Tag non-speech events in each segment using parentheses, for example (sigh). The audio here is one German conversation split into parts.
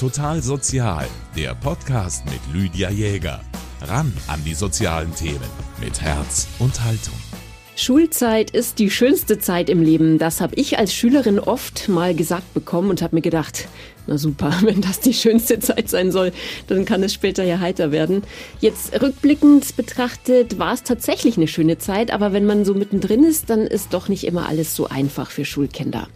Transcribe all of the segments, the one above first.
Total Sozial, der Podcast mit Lydia Jäger. Ran an die sozialen Themen mit Herz und Haltung. Schulzeit ist die schönste Zeit im Leben. Das habe ich als Schülerin oft mal gesagt bekommen und habe mir gedacht, na super, (laughs) wenn das die schönste Zeit sein soll, dann kann es später ja heiter werden. Jetzt rückblickend betrachtet war es tatsächlich eine schöne Zeit, aber wenn man so mittendrin ist, dann ist doch nicht immer alles so einfach für Schulkinder.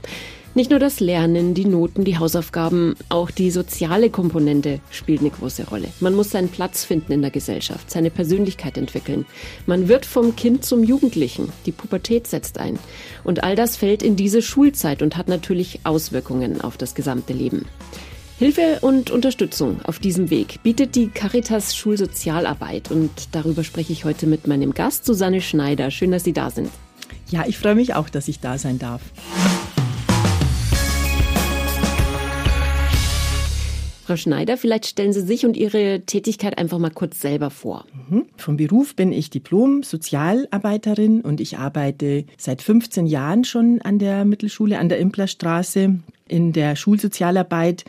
Nicht nur das Lernen, die Noten, die Hausaufgaben, auch die soziale Komponente spielt eine große Rolle. Man muss seinen Platz finden in der Gesellschaft, seine Persönlichkeit entwickeln. Man wird vom Kind zum Jugendlichen. Die Pubertät setzt ein. Und all das fällt in diese Schulzeit und hat natürlich Auswirkungen auf das gesamte Leben. Hilfe und Unterstützung auf diesem Weg bietet die Caritas Schulsozialarbeit und darüber spreche ich heute mit meinem Gast Susanne Schneider. Schön, dass Sie da sind. Ja, ich freue mich auch, dass ich da sein darf. Frau Schneider, vielleicht stellen Sie sich und Ihre Tätigkeit einfach mal kurz selber vor. Mhm. Vom Beruf bin ich Diplom-Sozialarbeiterin und ich arbeite seit 15 Jahren schon an der Mittelschule, an der Implerstraße in der Schulsozialarbeit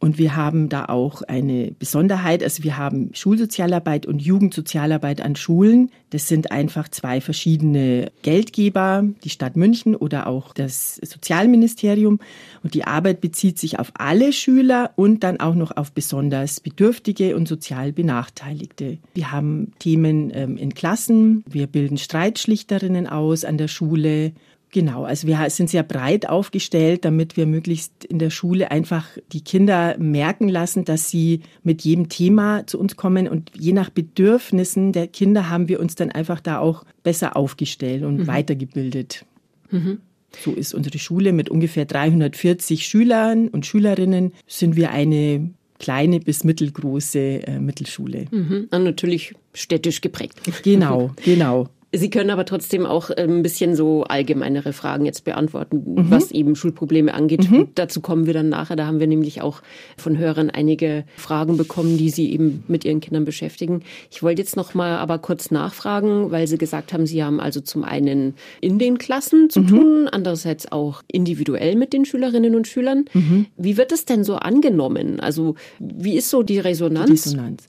und wir haben da auch eine Besonderheit. Also wir haben Schulsozialarbeit und Jugendsozialarbeit an Schulen. Das sind einfach zwei verschiedene Geldgeber, die Stadt München oder auch das Sozialministerium. Und die Arbeit bezieht sich auf alle Schüler und dann auch noch auf besonders Bedürftige und sozial Benachteiligte. Wir haben Themen ähm, in Klassen. Wir bilden Streitschlichterinnen aus an der Schule. Genau, also wir sind sehr breit aufgestellt, damit wir möglichst in der Schule einfach die Kinder merken lassen, dass sie mit jedem Thema zu uns kommen und je nach Bedürfnissen der Kinder haben wir uns dann einfach da auch besser aufgestellt und mhm. weitergebildet. Mhm. So ist unsere Schule mit ungefähr 340 Schülern und Schülerinnen sind wir eine kleine bis mittelgroße äh, Mittelschule. Mhm. Und natürlich städtisch geprägt. Genau, (laughs) genau. Sie können aber trotzdem auch äh, ein bisschen so allgemeinere Fragen jetzt beantworten, mhm. was eben Schulprobleme angeht. Mhm. Dazu kommen wir dann nachher. Da haben wir nämlich auch von Hörern einige Fragen bekommen, die sie eben mit ihren Kindern beschäftigen. Ich wollte jetzt noch mal aber kurz nachfragen, weil Sie gesagt haben, Sie haben also zum einen in den Klassen zu mhm. tun, andererseits auch individuell mit den Schülerinnen und Schülern. Mhm. Wie wird das denn so angenommen? Also wie ist so die Resonanz? Die Resonanz.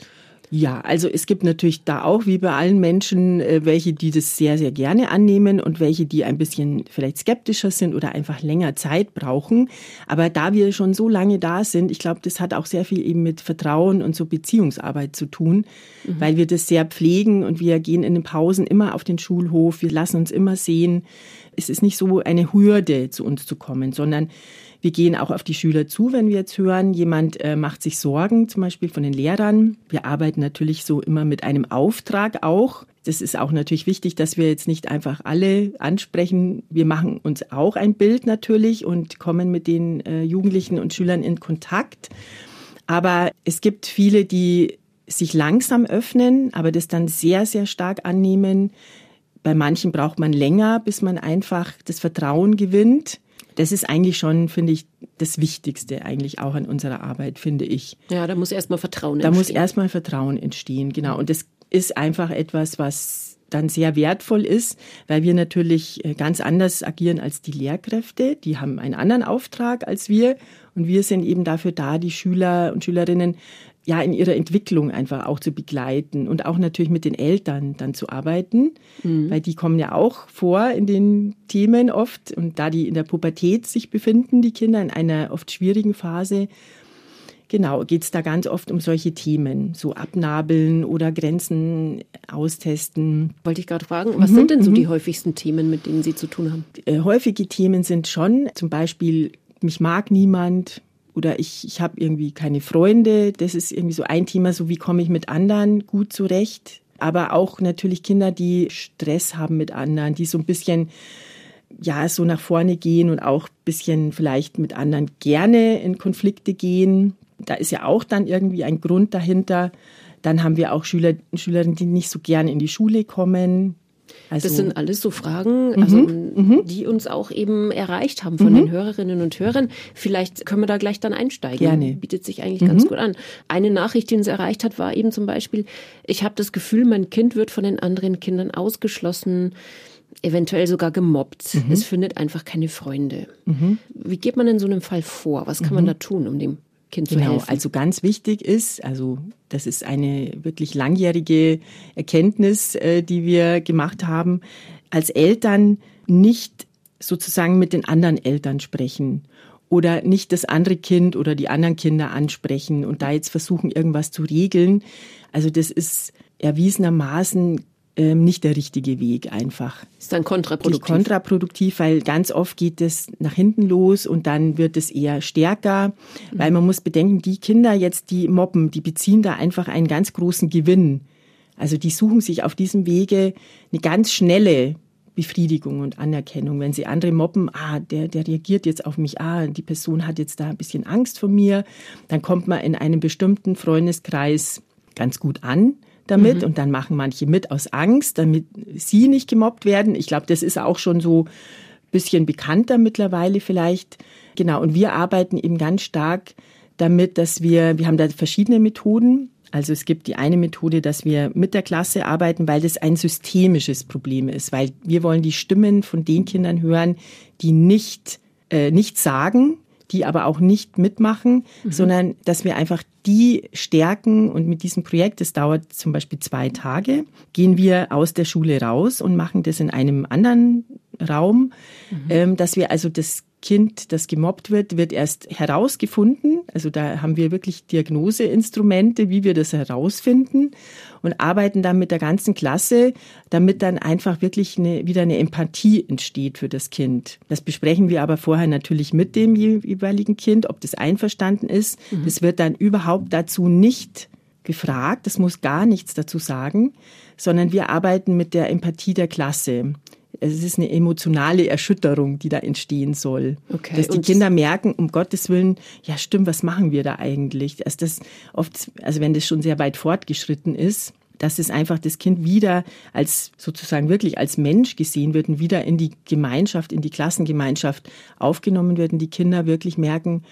Ja, also es gibt natürlich da auch, wie bei allen Menschen, äh, welche, die das sehr, sehr gerne annehmen und welche, die ein bisschen vielleicht skeptischer sind oder einfach länger Zeit brauchen. Aber da wir schon so lange da sind, ich glaube, das hat auch sehr viel eben mit Vertrauen und so Beziehungsarbeit zu tun, mhm. weil wir das sehr pflegen und wir gehen in den Pausen immer auf den Schulhof, wir lassen uns immer sehen. Es ist nicht so eine Hürde, zu uns zu kommen, sondern wir gehen auch auf die Schüler zu, wenn wir jetzt hören, jemand äh, macht sich Sorgen, zum Beispiel von den Lehrern. Wir arbeiten natürlich so immer mit einem Auftrag auch. Das ist auch natürlich wichtig, dass wir jetzt nicht einfach alle ansprechen. Wir machen uns auch ein Bild natürlich und kommen mit den äh, Jugendlichen und Schülern in Kontakt. Aber es gibt viele, die sich langsam öffnen, aber das dann sehr, sehr stark annehmen. Bei manchen braucht man länger, bis man einfach das Vertrauen gewinnt das ist eigentlich schon, finde ich, das Wichtigste eigentlich auch an unserer Arbeit, finde ich. Ja, da muss erstmal Vertrauen entstehen. Da muss erstmal Vertrauen entstehen, genau. Und das ist einfach etwas, was dann sehr wertvoll ist, weil wir natürlich äh, ganz anders agieren als die Lehrkräfte. Die haben einen anderen Auftrag als wir und wir sind eben dafür da, die Schüler und Schülerinnen ja in ihrer Entwicklung einfach auch zu begleiten und auch natürlich mit den Eltern dann zu arbeiten, mhm. weil die kommen ja auch vor in den Themen oft und da die in der Pubertät sich befinden, die Kinder in einer oft schwierigen Phase, Genau, geht es da ganz oft um solche Themen, so abnabeln oder Grenzen austesten. Wollte ich gerade fragen, was mhm, sind denn so die mhm. häufigsten Themen, mit denen Sie zu tun haben? Äh, häufige Themen sind schon zum Beispiel, mich mag niemand, oder ich, ich habe irgendwie keine Freunde. Das ist irgendwie so ein Thema, so wie komme ich mit anderen gut zurecht. Aber auch natürlich Kinder, die Stress haben mit anderen, die so ein bisschen ja so nach vorne gehen und auch ein bisschen vielleicht mit anderen gerne in Konflikte gehen. Da ist ja auch dann irgendwie ein Grund dahinter. Dann haben wir auch Schüler und Schülerinnen, die nicht so gerne in die Schule kommen, also, das sind alles so Fragen, mhm, also, mhm. die uns auch eben erreicht haben von mhm. den Hörerinnen und Hörern. Vielleicht können wir da gleich dann einsteigen. Gerne. Bietet sich eigentlich ganz mhm. gut an. Eine Nachricht, die uns erreicht hat, war eben zum Beispiel, ich habe das Gefühl, mein Kind wird von den anderen Kindern ausgeschlossen eventuell sogar gemobbt. Mhm. Es findet einfach keine Freunde. Mhm. Wie geht man in so einem Fall vor? Was kann mhm. man da tun, um dem Kind genau, zu helfen. Also ganz wichtig ist, also das ist eine wirklich langjährige Erkenntnis, äh, die wir gemacht haben, als Eltern nicht sozusagen mit den anderen Eltern sprechen oder nicht das andere Kind oder die anderen Kinder ansprechen und da jetzt versuchen, irgendwas zu regeln. Also das ist erwiesenermaßen ähm, nicht der richtige Weg einfach. Ist dann kontraproduktiv. Kontraproduktiv, weil ganz oft geht es nach hinten los und dann wird es eher stärker, mhm. weil man muss bedenken, die Kinder jetzt, die mobben, die beziehen da einfach einen ganz großen Gewinn. Also die suchen sich auf diesem Wege eine ganz schnelle Befriedigung und Anerkennung. Wenn sie andere mobben, ah, der, der reagiert jetzt auf mich, ah, die Person hat jetzt da ein bisschen Angst vor mir, dann kommt man in einem bestimmten Freundeskreis ganz gut an damit mhm. und dann machen manche mit aus Angst, damit sie nicht gemobbt werden. Ich glaube, das ist auch schon so ein bisschen bekannter mittlerweile vielleicht. Genau, und wir arbeiten eben ganz stark damit, dass wir, wir haben da verschiedene Methoden. Also es gibt die eine Methode, dass wir mit der Klasse arbeiten, weil das ein systemisches Problem ist, weil wir wollen die Stimmen von den Kindern hören, die nicht, äh, nicht sagen, die aber auch nicht mitmachen, mhm. sondern dass wir einfach die stärken und mit diesem Projekt, das dauert zum Beispiel zwei Tage, gehen wir aus der Schule raus und machen das in einem anderen Raum, mhm. ähm, dass wir also das Kind, das gemobbt wird, wird erst herausgefunden. Also da haben wir wirklich Diagnoseinstrumente, wie wir das herausfinden und arbeiten dann mit der ganzen Klasse, damit dann einfach wirklich eine, wieder eine Empathie entsteht für das Kind. Das besprechen wir aber vorher natürlich mit dem jeweiligen Kind, ob das einverstanden ist. Mhm. Das wird dann überhaupt dazu nicht gefragt, das muss gar nichts dazu sagen, sondern wir arbeiten mit der Empathie der Klasse es ist eine emotionale Erschütterung, die da entstehen soll. Okay. Dass die Kinder merken, um Gottes Willen, ja stimmt, was machen wir da eigentlich? Dass das oft, also wenn das schon sehr weit fortgeschritten ist, dass es einfach das Kind wieder als sozusagen wirklich als Mensch gesehen wird und wieder in die Gemeinschaft, in die Klassengemeinschaft aufgenommen wird und die Kinder wirklich merken,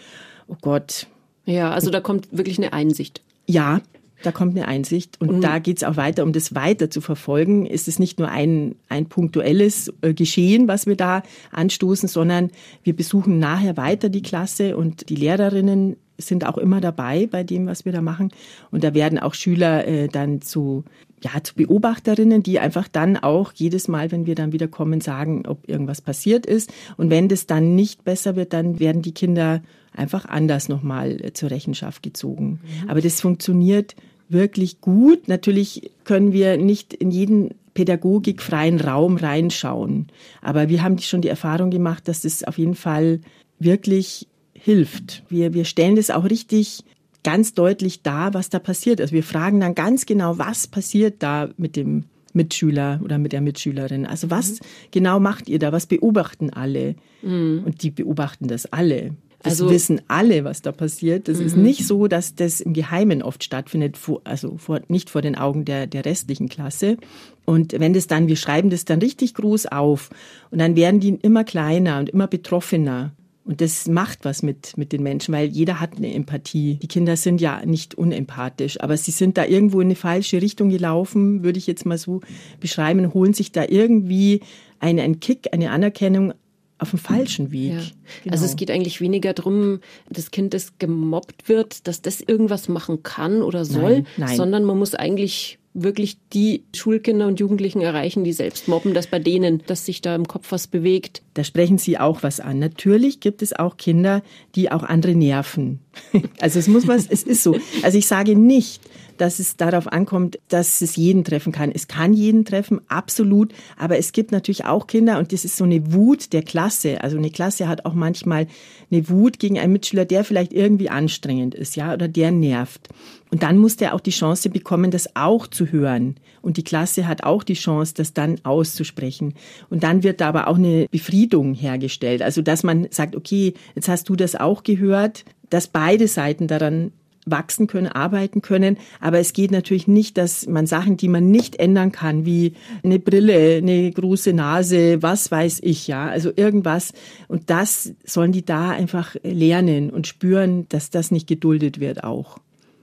oh Gott. Ja, also da kommt wirklich eine Einsicht. Ja, da kommt eine Einsicht und mhm. da geht es auch weiter, um das weiter zu verfolgen. Ist es nicht nur ein, ein punktuelles äh, Geschehen, was wir da anstoßen, sondern wir besuchen nachher weiter die Klasse und die Lehrerinnen sind auch immer dabei bei dem, was wir da machen. Und da werden auch Schüler äh, dann zu, ja, zu Beobachterinnen, die einfach dann auch jedes Mal, wenn wir dann wieder kommen, sagen, ob irgendwas passiert ist. Und wenn das dann nicht besser wird, dann werden die Kinder einfach anders nochmal äh, zur Rechenschaft gezogen. Mhm. Aber das funktioniert wirklich gut. Natürlich können wir nicht in jeden pädagogikfreien Raum reinschauen. Aber wir haben schon die Erfahrung gemacht, dass das auf jeden Fall wirklich hilft. Wir, wir stellen das auch richtig ganz deutlich dar, was da passiert. Also wir fragen dann ganz genau, was passiert da mit dem Mitschüler oder mit der Mitschülerin. Also was mhm. genau macht ihr da? Was beobachten alle? Mhm. Und die beobachten das alle. Das also, wissen alle, was da passiert. Das ist mhm. nicht so, dass das im Geheimen oft stattfindet, also vor, nicht vor den Augen der, der restlichen Klasse. Und wenn das dann, wir schreiben das dann richtig groß auf und dann werden die immer kleiner und immer betroffener. Und das macht was mit, mit den Menschen, weil jeder hat eine Empathie. Die Kinder sind ja nicht unempathisch, aber sie sind da irgendwo in eine falsche Richtung gelaufen, würde ich jetzt mal so beschreiben, holen sich da irgendwie einen, einen Kick, eine Anerkennung auf dem falschen Weg. Ja. Genau. Also es geht eigentlich weniger darum, das Kind, das gemobbt wird, dass das irgendwas machen kann oder soll, nein, nein. sondern man muss eigentlich wirklich die Schulkinder und Jugendlichen erreichen, die selbst mobben, dass bei denen, dass sich da im Kopf was bewegt. Da sprechen Sie auch was an. Natürlich gibt es auch Kinder, die auch andere nerven. (laughs) Also es muss was, es ist so. Also ich sage nicht, dass es darauf ankommt, dass es jeden treffen kann. Es kann jeden treffen, absolut. Aber es gibt natürlich auch Kinder und das ist so eine Wut der Klasse. Also eine Klasse hat auch manchmal eine Wut gegen einen Mitschüler, der vielleicht irgendwie anstrengend ist, ja, oder der nervt. Und dann muss der auch die Chance bekommen, das auch zu hören. Und die Klasse hat auch die Chance, das dann auszusprechen. Und dann wird da aber auch eine Befriedung hergestellt. Also, dass man sagt, okay, jetzt hast du das auch gehört, dass beide Seiten daran wachsen können, arbeiten können. Aber es geht natürlich nicht, dass man Sachen, die man nicht ändern kann, wie eine Brille, eine große Nase, was weiß ich, ja, also irgendwas. Und das sollen die da einfach lernen und spüren, dass das nicht geduldet wird auch.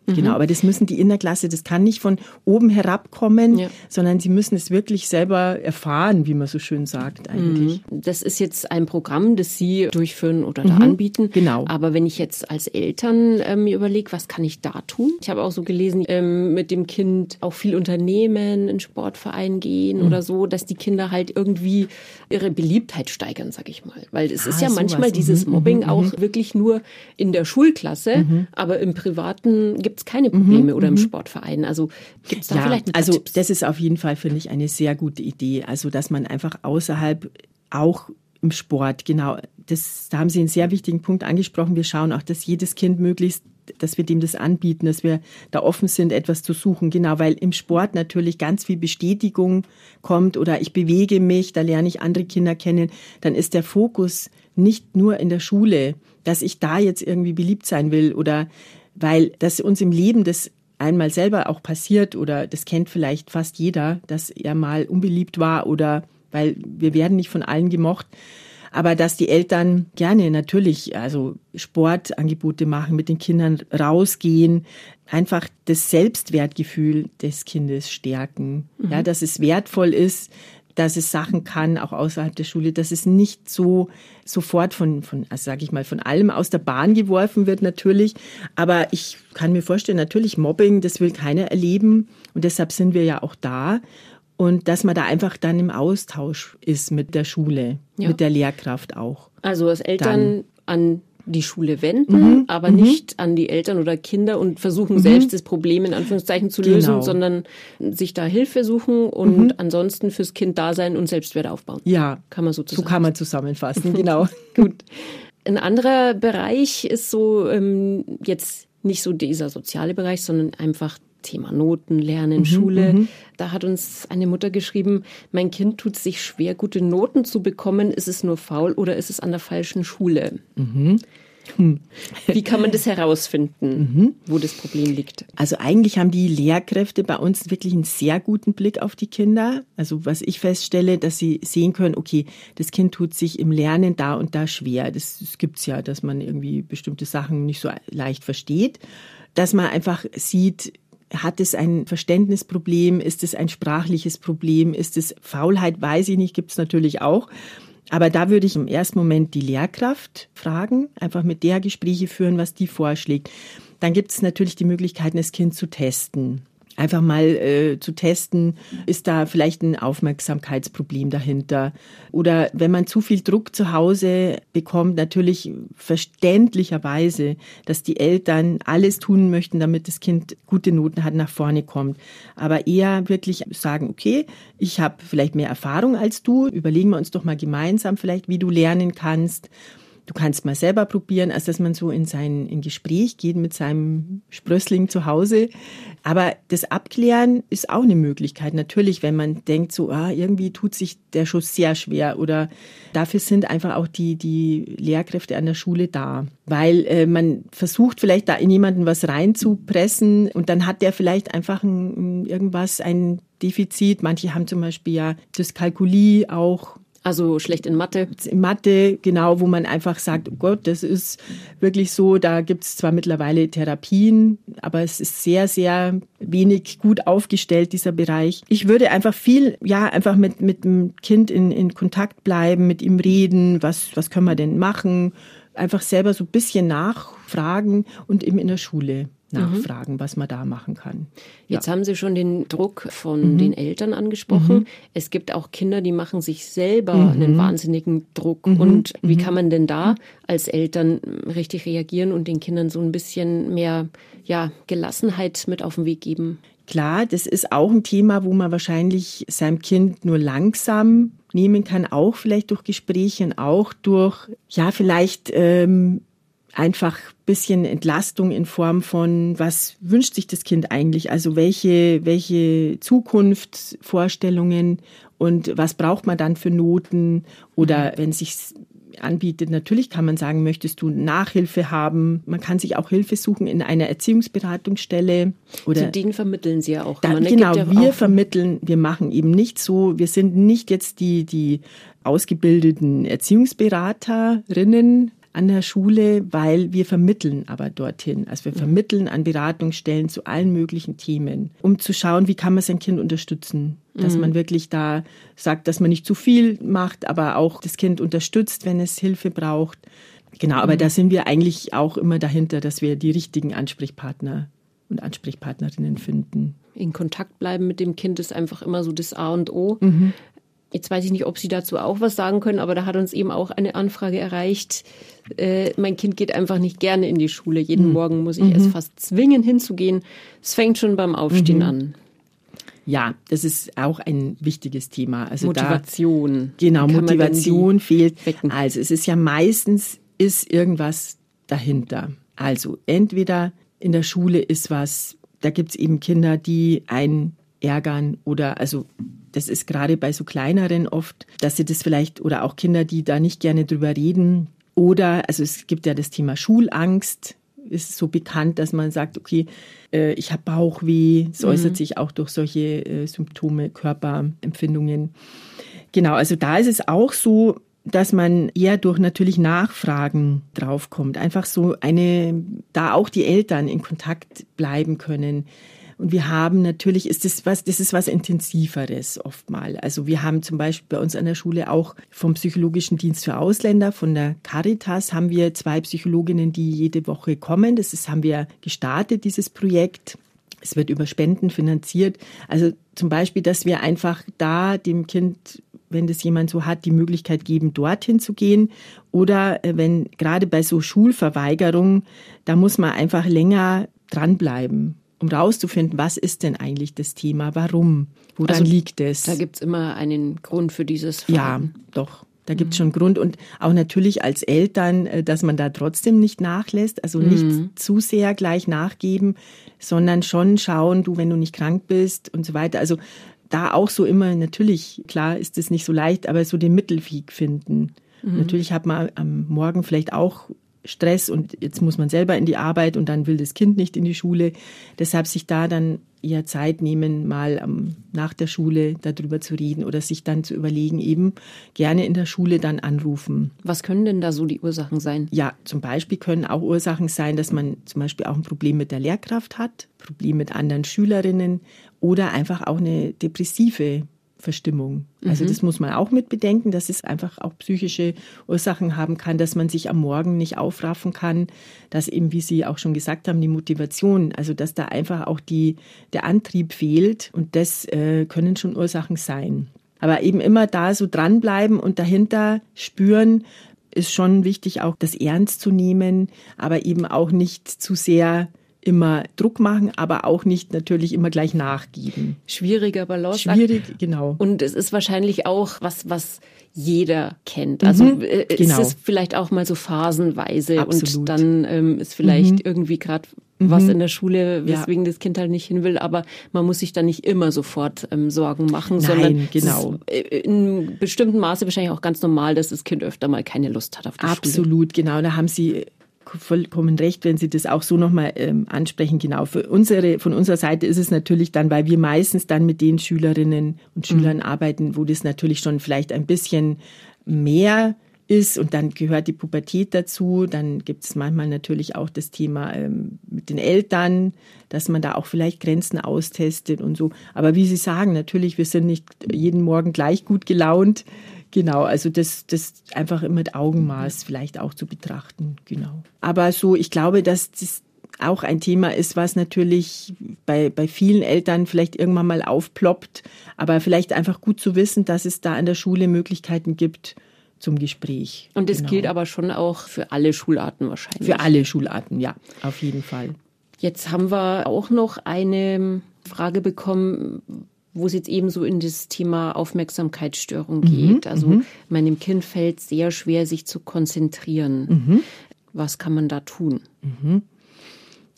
Mhm. Genau, aber das müssen die in der Klasse, das kann nicht von oben herabkommen, ja. sondern sie müssen es wirklich selber erfahren, wie man so schön sagt eigentlich. Mhm. Das ist jetzt ein Programm, das Sie durchführen oder da mhm. anbieten. Genau. Aber wenn ich jetzt als Eltern äh, mir überlege, was kann ich da tun? Ich habe auch so gelesen, ähm, mit dem Kind auch viel unternehmen, in Sportverein gehen mhm. oder so, dass die Kinder halt irgendwie ihre Beliebtheit steigern, sag ich mal. Weil es ah, ist ja manchmal dieses mhm. Mobbing mhm. auch wirklich nur in der Schulklasse, aber im Privaten gibt es keine Probleme mhm, oder im mhm. Sportverein. Also gibt es da ja, vielleicht ein Also Tipps? das ist auf jeden Fall, finde ich, eine sehr gute Idee. Also dass man einfach außerhalb auch im Sport, genau, das, da haben Sie einen sehr wichtigen Punkt angesprochen. Wir schauen auch, dass jedes Kind möglichst dass wir dem das anbieten, dass wir da offen sind, etwas zu suchen. Genau, weil im Sport natürlich ganz viel Bestätigung kommt oder ich bewege mich, da lerne ich andere Kinder kennen. Dann ist der Fokus nicht nur in der Schule, dass ich da jetzt irgendwie beliebt sein will oder weil das uns im Leben das einmal selber auch passiert oder das kennt vielleicht fast jeder, dass er mal unbeliebt war oder weil wir werden nicht von allen gemocht. Aber dass die Eltern gerne natürlich also Sportangebote machen, mit den Kindern rausgehen, einfach das Selbstwertgefühl des Kindes stärken. Mhm. Ja, dass es wertvoll ist, dass es Sachen kann, auch außerhalb der Schule, dass es nicht so sofort von, von also sage ich mal, von allem aus der Bahn geworfen wird natürlich. Aber ich kann mir vorstellen, natürlich Mobbing, das will keiner erleben. Und deshalb sind wir ja auch da. Und dass man da einfach dann im Austausch ist mit der Schule, ja. mit der Lehrkraft auch. Also als Eltern dann. an die Schule wenden, mhm. aber mhm. nicht an die Eltern oder Kinder und versuchen mhm. selbst das Problem in Anführungszeichen zu lösen, genau. sondern sich da Hilfe suchen und mhm. ansonsten fürs Kind da sein und Selbstwert aufbauen. Ja, kann man so So kann man zusammenfassen, (laughs) genau. Gut. Ein anderer Bereich ist so ähm, jetzt nicht so dieser soziale Bereich, sondern einfach Thema Noten, Lernen, mhm, Schule. Mhm. Da hat uns eine Mutter geschrieben, mein Kind tut sich schwer, gute Noten zu bekommen. Ist es nur faul oder ist es an der falschen Schule? Mhm. Wie kann man das herausfinden, (laughs) mhm. wo das Problem liegt? Also eigentlich haben die Lehrkräfte bei uns wirklich einen sehr guten Blick auf die Kinder. Also was ich feststelle, dass sie sehen können, okay, das Kind tut sich im Lernen da und da schwer. Das, das gibt's ja, dass man irgendwie bestimmte Sachen nicht so leicht versteht. Dass man einfach sieht, hat es ein Verständnisproblem? Ist es ein sprachliches Problem? Ist es Faulheit? Weiß ich nicht, gibt es natürlich auch. Aber da würde ich im ersten Moment die Lehrkraft fragen, einfach mit der Gespräche führen, was die vorschlägt. Dann gibt es natürlich die Möglichkeit, das Kind zu testen einfach mal äh, zu testen, ist da vielleicht ein Aufmerksamkeitsproblem dahinter. Oder wenn man zu viel Druck zu Hause bekommt, natürlich verständlicherweise, dass die Eltern alles tun möchten, damit das Kind gute Noten hat, nach vorne kommt. Aber eher wirklich sagen, okay, ich habe vielleicht mehr Erfahrung als du, überlegen wir uns doch mal gemeinsam vielleicht, wie du lernen kannst. Du kannst mal selber probieren, als dass man so in sein in Gespräch geht mit seinem Sprössling zu Hause. Aber das Abklären ist auch eine Möglichkeit. Natürlich, wenn man denkt, so, ah, irgendwie tut sich der Schuss sehr schwer oder dafür sind einfach auch die, die Lehrkräfte an der Schule da. Weil äh, man versucht vielleicht da in jemanden was reinzupressen und dann hat der vielleicht einfach ein, irgendwas, ein Defizit. Manche haben zum Beispiel ja Dyskalkulie auch also schlecht in Mathe. In Mathe, genau, wo man einfach sagt, oh Gott, das ist wirklich so, da gibt es zwar mittlerweile Therapien, aber es ist sehr, sehr wenig gut aufgestellt, dieser Bereich. Ich würde einfach viel, ja, einfach mit, mit dem Kind in, in Kontakt bleiben, mit ihm reden, was, was können wir denn machen, einfach selber so ein bisschen nachfragen und eben in der Schule nachfragen, mhm. was man da machen kann. Jetzt ja. haben Sie schon den Druck von mhm. den Eltern angesprochen. Mhm. Es gibt auch Kinder, die machen sich selber mhm. einen wahnsinnigen Druck. Mhm. Und wie mhm. kann man denn da als Eltern richtig reagieren und den Kindern so ein bisschen mehr ja, Gelassenheit mit auf den Weg geben? Klar, das ist auch ein Thema, wo man wahrscheinlich seinem Kind nur langsam nehmen kann, auch vielleicht durch Gespräche und auch durch, ja, vielleicht ähm, einfach bisschen Entlastung in Form von, was wünscht sich das Kind eigentlich? Also welche, welche Zukunftsvorstellungen und was braucht man dann für Noten? Oder mhm. wenn es sich anbietet, natürlich kann man sagen, möchtest du Nachhilfe haben? Man kann sich auch Hilfe suchen in einer Erziehungsberatungsstelle. Oder Zu denen vermitteln Sie ja auch. Da, genau, ja wir vermitteln, wir machen eben nicht so, wir sind nicht jetzt die, die ausgebildeten Erziehungsberaterinnen, an der Schule, weil wir vermitteln aber dorthin. Also wir vermitteln an Beratungsstellen zu allen möglichen Themen, um zu schauen, wie kann man sein Kind unterstützen. Dass mhm. man wirklich da sagt, dass man nicht zu viel macht, aber auch das Kind unterstützt, wenn es Hilfe braucht. Genau, aber mhm. da sind wir eigentlich auch immer dahinter, dass wir die richtigen Ansprechpartner und Ansprechpartnerinnen finden. In Kontakt bleiben mit dem Kind ist einfach immer so das A und O. Mhm. Jetzt weiß ich nicht, ob Sie dazu auch was sagen können, aber da hat uns eben auch eine Anfrage erreicht. Äh, mein Kind geht einfach nicht gerne in die Schule. Jeden mhm. Morgen muss ich mhm. es fast zwingen hinzugehen. Es fängt schon beim Aufstehen mhm. an. Ja, das ist auch ein wichtiges Thema. Also Motivation. Da, genau, Motivation fehlt. Wecken? Also es ist ja meistens ist irgendwas dahinter. Also entweder in der Schule ist was, da gibt es eben Kinder, die einen ärgern oder also das ist gerade bei so kleineren oft, dass sie das vielleicht oder auch Kinder, die da nicht gerne drüber reden oder also es gibt ja das Thema Schulangst, ist so bekannt, dass man sagt, okay, äh, ich habe Bauchweh, es mhm. äußert sich auch durch solche äh, Symptome, Körperempfindungen. Genau, also da ist es auch so, dass man eher durch natürlich Nachfragen draufkommt. Einfach so eine, da auch die Eltern in Kontakt bleiben können. Und wir haben natürlich, ist das was, das ist was Intensiveres oftmal. Also wir haben zum Beispiel bei uns an der Schule auch vom Psychologischen Dienst für Ausländer, von der Caritas, haben wir zwei Psychologinnen, die jede Woche kommen. Das ist, haben wir gestartet, dieses Projekt. Es wird über Spenden finanziert. Also zum Beispiel, dass wir einfach da dem Kind wenn das jemand so hat, die Möglichkeit geben, dorthin zu gehen. Oder äh, wenn gerade bei so Schulverweigerungen, da muss man einfach länger dranbleiben um rauszufinden, was ist denn eigentlich das Thema, warum, woran also, liegt es. Da gibt es immer einen Grund für dieses Fragen. Ja, doch. Da gibt es schon Grund und auch natürlich als Eltern, äh, dass man da trotzdem nicht nachlässt, also nicht mhm. zu sehr gleich nachgeben, sondern schon schauen, du, wenn du nicht krank bist und so weiter. Also da auch so immer, natürlich, klar ist es nicht so leicht, aber so den Mittelweg finden. Mhm. Natürlich hat man am Morgen vielleicht auch Stress und jetzt muss man selber in die Arbeit und dann will das Kind nicht in die Schule. Deshalb sich da dann eher Zeit nehmen, mal um, nach der Schule darüber zu reden oder sich dann zu überlegen, eben gerne in der Schule dann anrufen. Was können denn da so die Ursachen sein? Ja, zum Beispiel können auch Ursachen sein, dass man zum Beispiel auch ein Problem mit der Lehrkraft hat, Problem mit anderen Schülerinnen oder einfach auch eine depressive Verstimmung. Also mhm. das muss man auch mit bedenken, dass es einfach auch psychische Ursachen haben kann, dass man sich am Morgen nicht aufraffen kann, dass eben, wie Sie auch schon gesagt haben, die Motivation, also dass da einfach auch die, der Antrieb fehlt und das äh, können schon Ursachen sein. Aber eben immer da so dranbleiben und dahinter spüren, ist schon wichtig, auch das ernst zu nehmen, aber eben auch nicht zu sehr immer Druck machen, aber auch nicht natürlich immer gleich nachgeben. Schwieriger Balance. Schwierig, genau. Und es ist wahrscheinlich auch was, was jeder kennt. Mhm, also äh, genau. es ist vielleicht auch mal so phasenweise Absolut. und dann ähm, ist vielleicht mhm. irgendwie gerade was mhm. in der Schule, weswegen ja. das Kind halt nicht hin will, aber man muss sich da nicht immer sofort ähm, Sorgen machen, Nein, sondern genau. Äh, in bestimmten Maße wahrscheinlich auch ganz normal, dass das Kind öfter mal keine Lust hat auf die Absolut, Schule. Absolut, genau. Da haben Sie vollkommen recht, wenn Sie das auch so nochmal ähm, ansprechen. Genau, für unsere, von unserer Seite ist es natürlich dann, weil wir meistens dann mit den Schülerinnen und Schülern mhm. arbeiten, wo das natürlich schon vielleicht ein bisschen mehr ist und dann gehört die Pubertät dazu. Dann gibt es manchmal natürlich auch das Thema ähm, mit den Eltern, dass man da auch vielleicht Grenzen austestet und so. Aber wie Sie sagen, natürlich, wir sind nicht jeden Morgen gleich gut gelaunt. Genau, also das, das einfach mit Augenmaß vielleicht auch zu betrachten, genau. Aber so, ich glaube, dass das auch ein Thema ist, was natürlich bei, bei vielen Eltern vielleicht irgendwann mal aufploppt, aber vielleicht einfach gut zu wissen, dass es da an der Schule Möglichkeiten gibt zum Gespräch. Und das genau. gilt aber schon auch für alle Schularten wahrscheinlich. Für alle Schularten, ja, auf jeden Fall. Jetzt haben wir auch noch eine Frage bekommen, wo es jetzt eben so in das Thema Aufmerksamkeitsstörung mhm, geht. Also mhm. meinem Kind fällt sehr schwer, sich zu konzentrieren. Mhm. Was kann man da tun? Mhm.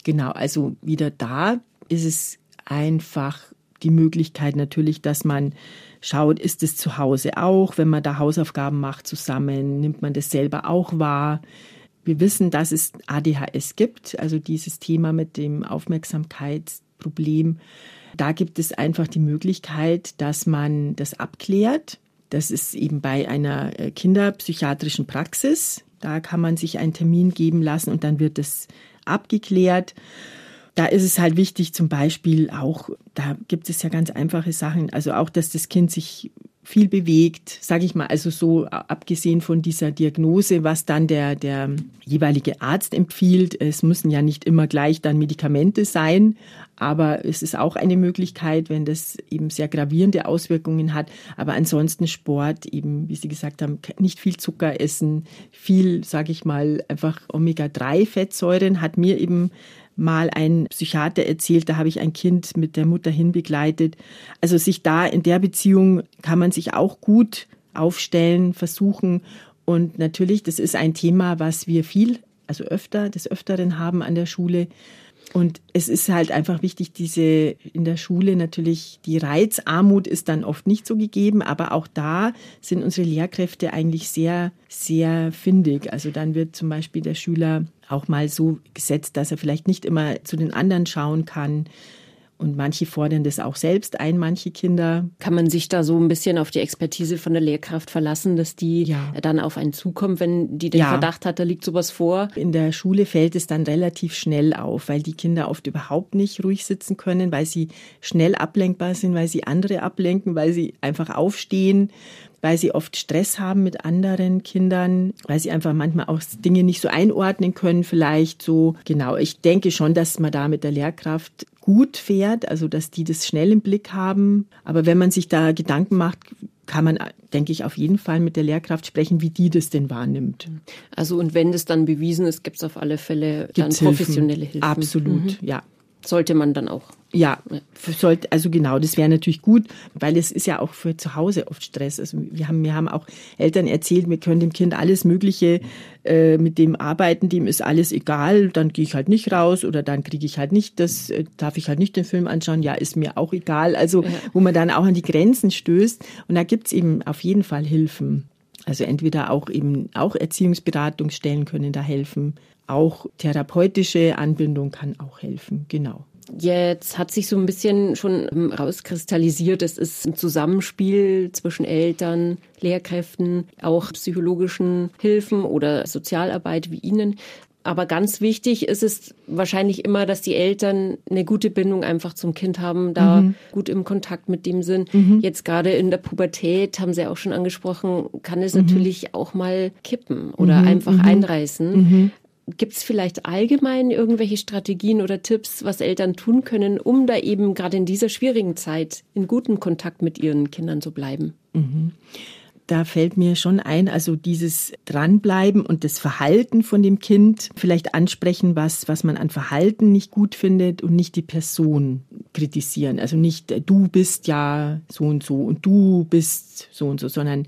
Genau, also wieder da ist es einfach die Möglichkeit natürlich, dass man schaut, ist es zu Hause auch, wenn man da Hausaufgaben macht zusammen, nimmt man das selber auch wahr. Wir wissen, dass es ADHS gibt, also dieses Thema mit dem Aufmerksamkeitsproblem. Da gibt es einfach die Möglichkeit, dass man das abklärt. Das ist eben bei einer äh, kinderpsychiatrischen Praxis. Da kann man sich einen Termin geben lassen und dann wird es abgeklärt. Da ist es halt wichtig, zum Beispiel auch, da gibt es ja ganz einfache Sachen, also auch, dass das Kind sich viel bewegt, sage ich mal, also so abgesehen von dieser Diagnose, was dann der, der jeweilige Arzt empfiehlt. Es müssen ja nicht immer gleich dann Medikamente sein, aber es ist auch eine Möglichkeit, wenn das eben sehr gravierende Auswirkungen hat. Aber ansonsten Sport, eben, wie Sie gesagt haben, nicht viel Zucker essen, viel, sage ich mal, einfach Omega-3-Fettsäuren hat mir eben mal ein Psychiater erzählt, da habe ich ein Kind mit der Mutter hinbegleitet. Also sich da in der Beziehung kann man sich auch gut aufstellen, versuchen. Und natürlich, das ist ein Thema, was wir viel, also öfter, des Öfteren haben an der Schule. Und es ist halt einfach wichtig, diese in der Schule natürlich, die Reizarmut ist dann oft nicht so gegeben, aber auch da sind unsere Lehrkräfte eigentlich sehr, sehr findig. Also dann wird zum Beispiel der Schüler auch mal so gesetzt, dass er vielleicht nicht immer zu den anderen schauen kann. Und manche fordern das auch selbst ein, manche Kinder. Kann man sich da so ein bisschen auf die Expertise von der Lehrkraft verlassen, dass die ja. dann auf einen zukommt, wenn die den ja. Verdacht hat, da liegt sowas vor? In der Schule fällt es dann relativ schnell auf, weil die Kinder oft überhaupt nicht ruhig sitzen können, weil sie schnell ablenkbar sind, weil sie andere ablenken, weil sie einfach aufstehen weil sie oft Stress haben mit anderen Kindern, weil sie einfach manchmal auch Dinge nicht so einordnen können, vielleicht so. Genau, ich denke schon, dass man da mit der Lehrkraft gut fährt, also dass die das schnell im Blick haben. Aber wenn man sich da Gedanken macht, kann man, denke ich, auf jeden Fall mit der Lehrkraft sprechen, wie die das denn wahrnimmt. Also und wenn das dann bewiesen ist, gibt es auf alle Fälle dann Gibt's professionelle Hilfen. Hilfen. Absolut, mhm. ja sollte man dann auch. Ja, sollte, also genau, das wäre natürlich gut, weil es ist ja auch für zu Hause oft Stress. Also wir haben, wir haben auch Eltern erzählt, wir können dem Kind alles Mögliche äh, mit dem arbeiten, dem ist alles egal, dann gehe ich halt nicht raus oder dann kriege ich halt nicht das, äh, darf ich halt nicht den Film anschauen, ja, ist mir auch egal. Also ja. wo man dann auch an die Grenzen stößt. Und da gibt's eben auf jeden Fall Hilfen. Also entweder auch eben auch Erziehungsberatungsstellen können da helfen auch therapeutische Anbindung kann auch helfen, genau. Jetzt hat sich so ein bisschen schon rauskristallisiert, es ist ein Zusammenspiel zwischen Eltern, Lehrkräften, auch psychologischen Hilfen oder Sozialarbeit wie Ihnen. Aber ganz wichtig ist es wahrscheinlich immer, dass die Eltern eine gute Bindung einfach zum Kind haben, da mhm. gut im Kontakt mit dem sind. Mhm. Jetzt gerade in der Pubertät, haben Sie auch schon angesprochen, kann es mhm. natürlich auch mal kippen oder mhm. einfach mhm. einreißen. Gibt es vielleicht allgemein irgendwelche Strategien oder Tipps, was Eltern tun können, um da eben gerade in dieser schwierigen Zeit in gutem Kontakt mit ihren Kindern zu bleiben? Mhm. Da fällt mir schon ein, also dieses Dranbleiben und das Verhalten von dem Kind vielleicht ansprechen, was, was man an Verhalten nicht gut findet und nicht die Person kritisieren. Also nicht du bist ja so und so und du bist so und so, sondern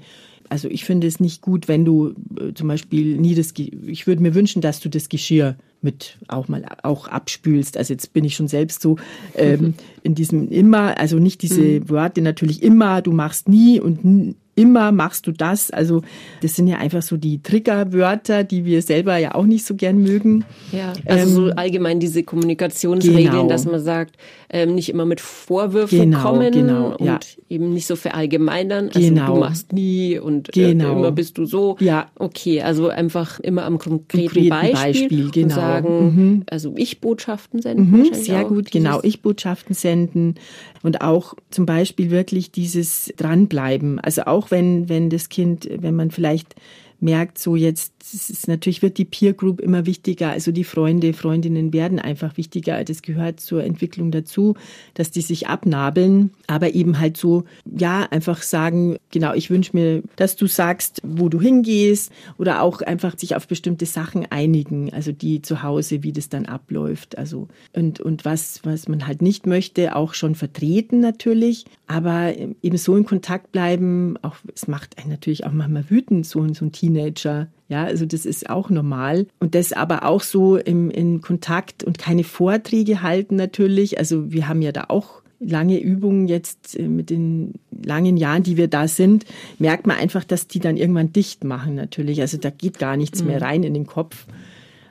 also ich finde es nicht gut, wenn du äh, zum Beispiel nie das, ich würde mir wünschen, dass du das Geschirr mit auch mal auch abspülst. Also jetzt bin ich schon selbst so ähm, (laughs) in diesem immer, also nicht diese mhm. Worte natürlich immer, du machst nie und immer machst du das. Also das sind ja einfach so die Triggerwörter, die wir selber ja auch nicht so gern mögen. Ja, also ähm, so allgemein diese Kommunikationsregeln, genau. dass man sagt, ähm, nicht immer mit Vorwürfen genau, kommen genau, und ja. eben nicht so verallgemeinern. Also genau. du machst nie und äh, genau. immer bist du so. Ja. Okay, also einfach immer am konkreten, konkreten Beispiel, Beispiel genau. und sagen, mhm. also Ich-Botschaften senden. Mhm, sehr gut, genau, Ich-Botschaften senden und auch zum Beispiel wirklich dieses Dranbleiben. Also auch wenn, wenn das Kind, wenn man vielleicht merkt, so jetzt ist natürlich wird die Peer Group immer wichtiger, also die Freunde, Freundinnen werden einfach wichtiger. Das gehört zur Entwicklung dazu, dass die sich abnabeln, aber eben halt so, ja, einfach sagen, genau, ich wünsche mir, dass du sagst, wo du hingehst oder auch einfach sich auf bestimmte Sachen einigen, also die zu Hause, wie das dann abläuft, also und und was was man halt nicht möchte, auch schon vertreten natürlich, aber eben so in Kontakt bleiben, auch es macht einen natürlich auch manchmal wütend, so, so ein Teenager ja, also das ist auch normal. Und das aber auch so im, in Kontakt und keine Vorträge halten natürlich. Also wir haben ja da auch lange Übungen jetzt äh, mit den langen Jahren, die wir da sind, merkt man einfach, dass die dann irgendwann dicht machen natürlich. Also da geht gar nichts mhm. mehr rein in den Kopf.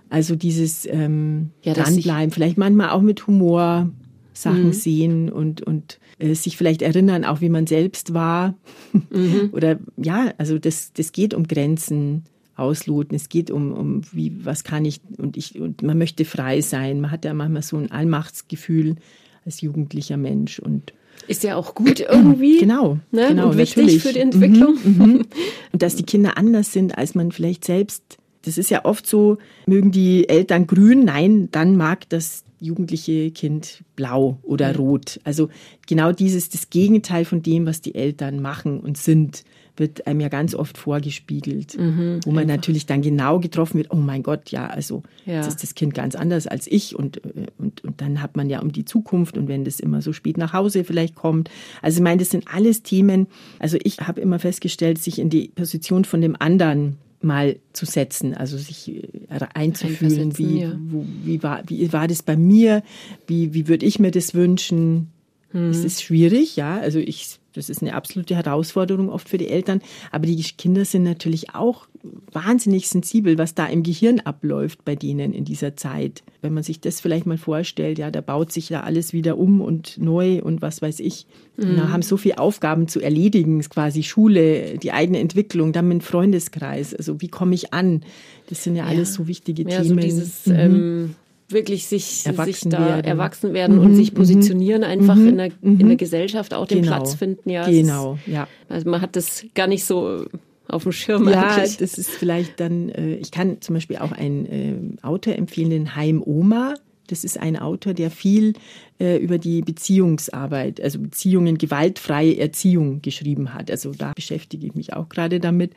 Also dieses ähm, ja, dranbleiben, vielleicht manchmal auch mit Humor Sachen mhm. sehen und, und äh, sich vielleicht erinnern, auch wie man selbst war. Mhm. (laughs) Oder ja, also das, das geht um Grenzen ausloten. Es geht um, um wie, was kann ich und ich, und man möchte frei sein. Man hat ja manchmal so ein Allmachtsgefühl als jugendlicher Mensch und ist ja auch gut irgendwie. (clears throat) Genau, ne? genau und wichtig natürlich. für die Entwicklung. Mhm, mhm. (laughs) Und dass die Kinder anders sind, als man vielleicht selbst. Das ist ja oft so, mögen die Eltern grün? Nein, dann mag das jugendliche Kind blau oder rot. Also genau dieses, das Gegenteil von dem, was die Eltern machen und sind wird einem ja ganz oft vorgespiegelt, Mhm, wo man natürlich dann genau getroffen wird, oh mein Gott, ja, also Ja. jetzt ist das Kind ganz anders als ich und, äh, und, und dann hat man ja um die Zukunft und wenn das immer so spät nach Hause vielleicht kommt. Also ich meine, das sind alles Themen, also ich habe immer festgestellt, sich in die Position von dem anderen mal zu setzen, also sich äh, einzufühlen, wie, ja. wo, wie, war, wie war das bei mir, wie, wie würde ich mir das wünschen. Hm. Es ist schwierig, ja, also ich, das ist eine absolute Herausforderung oft für die Eltern, aber die Kinder sind natürlich auch wahnsinnig sensibel, was da im Gehirn abläuft bei denen in dieser Zeit. Wenn man sich das vielleicht mal vorstellt, ja, da baut sich da alles wieder um und neu und was weiß ich. Mhm. Da haben so viele Aufgaben zu erledigen, quasi Schule, die eigene Entwicklung, dann mit Freundeskreis. Also wie komme ich an? Das sind ja, alles so wichtige Ja, Themen. so dieses Mhm. ähm, wirklich sich, sich Erwachsen da werden. erwachsen werden Mhm, und sich mhm, positionieren, einfach mhm, in, der, mhm. in der Gesellschaft auch den Genau. Platz finden. Ja, genau, ja. Ist, also man hat das gar nicht so auf dem Schirm Ja, eigentlich. das ist vielleicht dann, äh, ich kann zum Beispiel auch einen äh, Autor empfehlen, den Heim Oma. Das ist ein Autor, der viel äh, über die Beziehungsarbeit, also Beziehungen, gewaltfreie Erziehung geschrieben hat. Also da beschäftige ich mich auch gerade damit.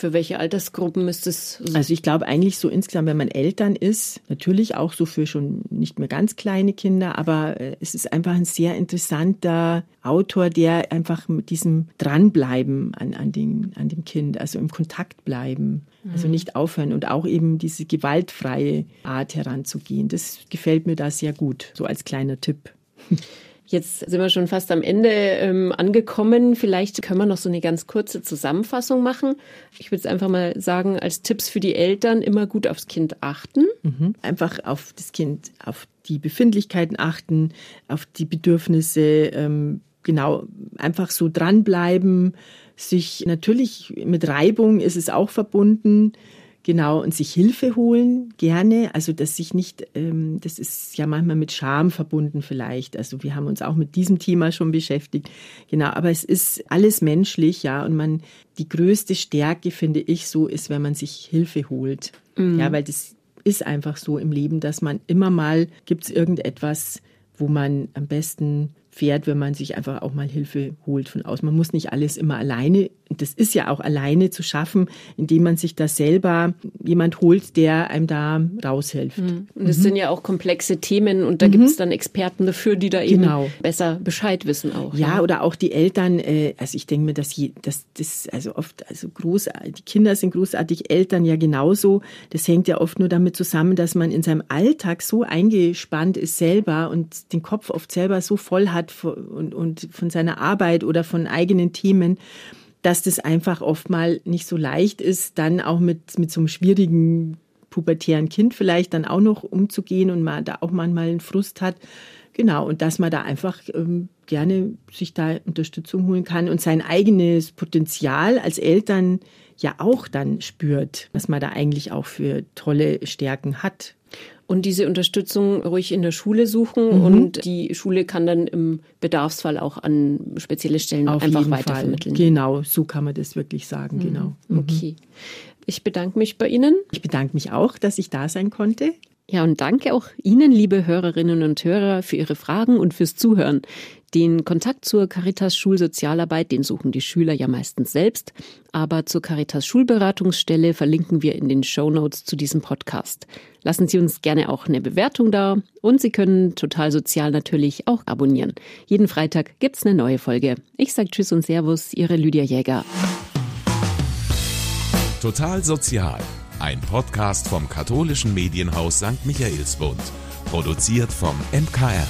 Für welche Altersgruppen ist es? Also ich glaube eigentlich so insgesamt, wenn man Eltern ist, natürlich auch so für schon nicht mehr ganz kleine Kinder, aber äh, es ist einfach ein sehr interessanter Autor, der einfach mit diesem Dranbleiben an, an, den, an dem Kind, also im Kontakt bleiben, also nicht aufhören und auch eben diese gewaltfreie Art heranzugehen. Das gefällt mir da sehr gut, so als kleiner Tipp. (laughs) Jetzt sind wir schon fast am Ende ähm, angekommen. Vielleicht können wir noch so eine ganz kurze Zusammenfassung machen. Ich würde es einfach mal sagen, als Tipps für die Eltern immer gut aufs Kind achten. Mhm. Einfach auf das Kind, auf die Befindlichkeiten achten, auf die Bedürfnisse, ähm, genau, einfach so dranbleiben, sich natürlich mit Reibung ist es auch verbunden, genau, und sich Hilfe holen, gerne, also dass sich nicht, ähm, das ist ja manchmal mit Scham verbunden vielleicht, also wir haben uns auch mit diesem Thema schon beschäftigt, genau, aber es ist alles menschlich, ja, und man, die größte Stärke, finde ich, so ist, wenn man sich Hilfe holt, ja, weil das ist einfach so im Leben, dass man immer mal, gibt es irgendetwas, wo man am besten fährt, wenn man sich einfach auch mal Hilfe holt von außen. Man muss nicht alles immer alleine, und das ist ja auch alleine zu schaffen, indem man sich da selber jemand holt, der einem da raushilft. Und das sind ja auch komplexe Themen und da gibt es dann Experten dafür, die da eben Genau. besser Bescheid wissen auch. Ja, oder auch die Eltern, äh, also ich denke mir, dass, je, dass das also oft, also groß, die Kinder sind großartig, Eltern ja genauso. Das hängt ja oft nur damit zusammen, dass man in seinem Alltag so eingespannt ist selber und den Kopf oft selber so voll hat von- und, und von seiner Arbeit oder von eigenen Themen, dass das einfach oft mal nicht so leicht ist, dann auch mit, mit so einem schwierigen pubertären Kind vielleicht dann auch noch umzugehen und man da auch manchmal einen Frust hat. Genau, und dass man da einfach ähm, gerne sich da Unterstützung holen kann und sein eigenes Potenzial als Eltern ja auch dann spürt, was man da eigentlich auch für tolle Stärken hat. Und diese Unterstützung ruhig in der Schule suchen Mhm. und die Schule kann dann im Bedarfsfall auch an spezielle Stellen Auf einfach jeden Fall. weitervermitteln. Genau, so kann man das wirklich sagen, genau. Okay. Ich bedanke mich bei Ihnen. Ich bedanke mich auch, dass ich da sein konnte. Ja, und danke auch Ihnen, liebe Hörerinnen und Hörer, für Ihre Fragen und fürs Zuhören. Den Kontakt zur Caritas Schulsozialarbeit, den suchen die Schüler ja meistens selbst, aber zur Caritas Schulberatungsstelle verlinken wir in den Show Notes zu diesem Podcast. Lassen Sie uns gerne auch eine Bewertung da und Sie können total sozial natürlich auch abonnieren. Jeden Freitag gibt's eine neue Folge. Ich sage Tschüss und Servus, Ihre Lydia Jäger. Total Sozial, ein Podcast vom katholischen Medienhaus St. Michaelsbund, produziert vom MKR.